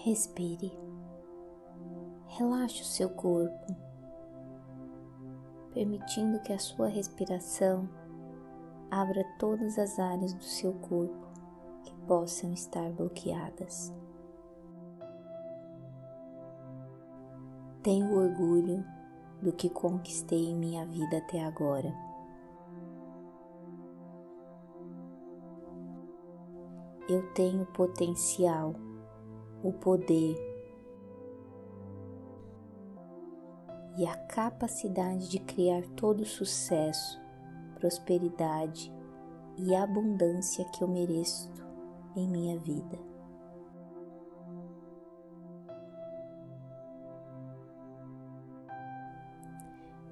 Respire. Relaxe o seu corpo, permitindo que a sua respiração abra todas as áreas do seu corpo que possam estar bloqueadas. Tenho orgulho do que conquistei em minha vida até agora. Eu tenho potencial, o poder e a capacidade de criar todo o sucesso, prosperidade e abundância que eu mereço em minha vida.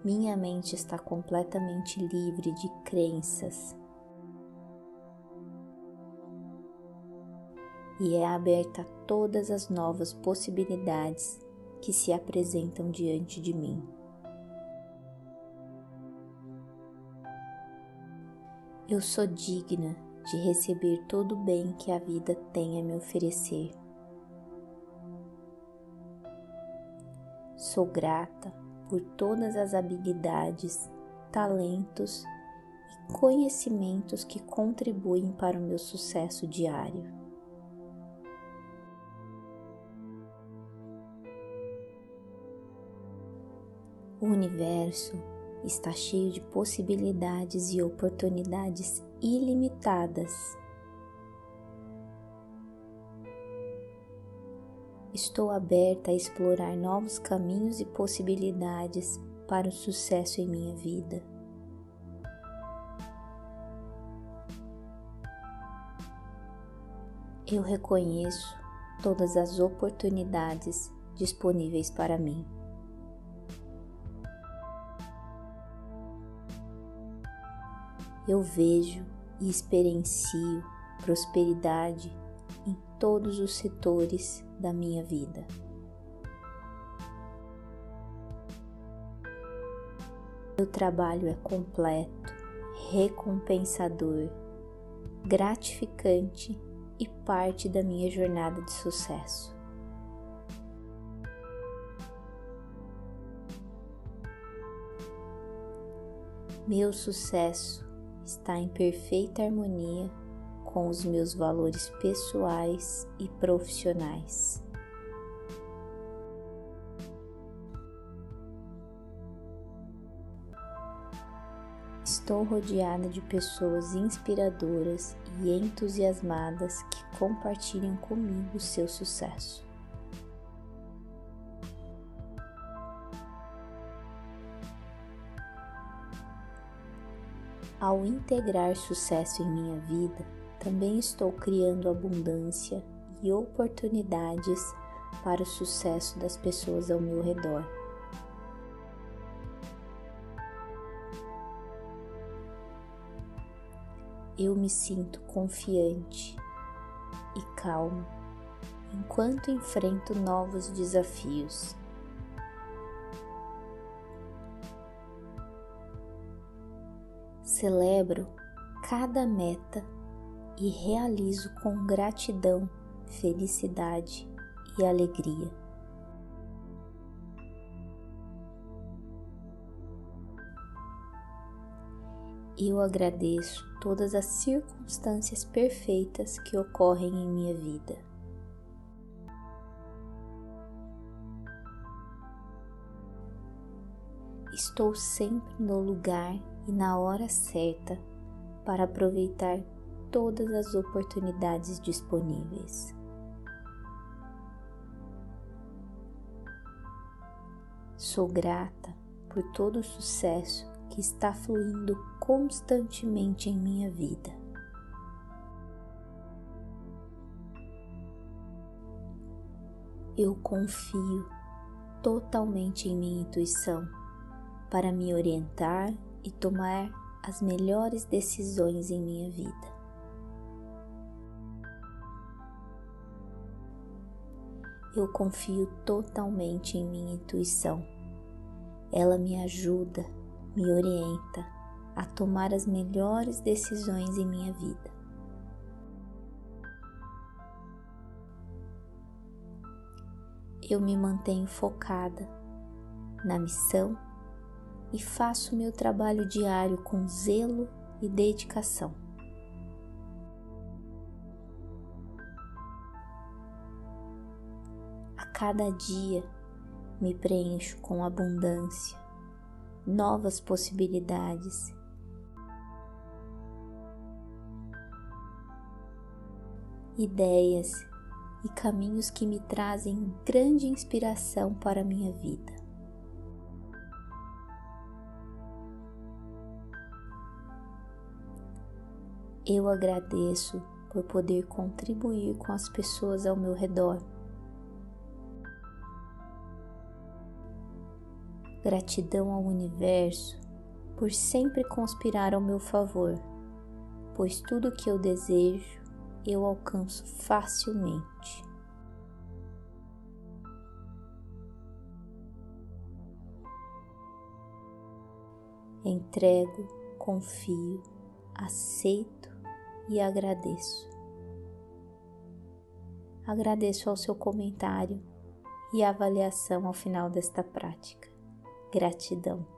Minha mente está completamente livre de crenças e é aberta a todas as novas possibilidades que se apresentam diante de mim. Eu sou digna de receber todo o bem que a vida tem a me oferecer. Sou grata por todas as habilidades, talentos e conhecimentos que contribuem para o meu sucesso diário. O universo está cheio de possibilidades e oportunidades ilimitadas. Estou aberta a explorar novos caminhos e possibilidades para o sucesso em minha vida. Eu reconheço todas as oportunidades disponíveis para mim. Eu vejo e experiencio prosperidade em todos os setores da minha vida. Meu trabalho é completo, recompensador, gratificante e parte da minha jornada de sucesso. Meu sucesso está em perfeita harmonia com os meus valores pessoais e profissionais. Estou rodeada de pessoas inspiradoras e entusiasmadas que compartilham comigo seu sucesso. Ao integrar sucesso em minha vida, também estou criando abundância e oportunidades para o sucesso das pessoas ao meu redor. Eu me sinto confiante e calmo enquanto enfrento novos desafios. Celebro cada meta e realizo com gratidão, felicidade e alegria. Eu agradeço todas as circunstâncias perfeitas que ocorrem em minha vida. Estou sempre no lugar e na hora certa para aproveitar todas as oportunidades disponíveis. Sou grata por todo o sucesso que está fluindo constantemente em minha vida. Eu confio totalmente em minha intuição para me orientar e tomar as melhores decisões em minha vida. Eu confio totalmente em minha intuição. Ela me ajuda, me orienta a tomar as melhores decisões em minha vida. eu me mantenho focada na missão e faço meu trabalho diário com zelo e dedicação. A cada dia me preencho com abundância, novas possibilidades. Ideias e caminhos que me trazem grande inspiração para a minha vida. Eu agradeço por poder contribuir com as pessoas ao meu redor. Gratidão ao universo por sempre conspirar ao meu favor, pois tudo que eu desejo eu alcanço facilmente. Entrego, confio, aceito e agradeço. Agradeço ao seu comentário e avaliação ao final desta prática. Gratidão.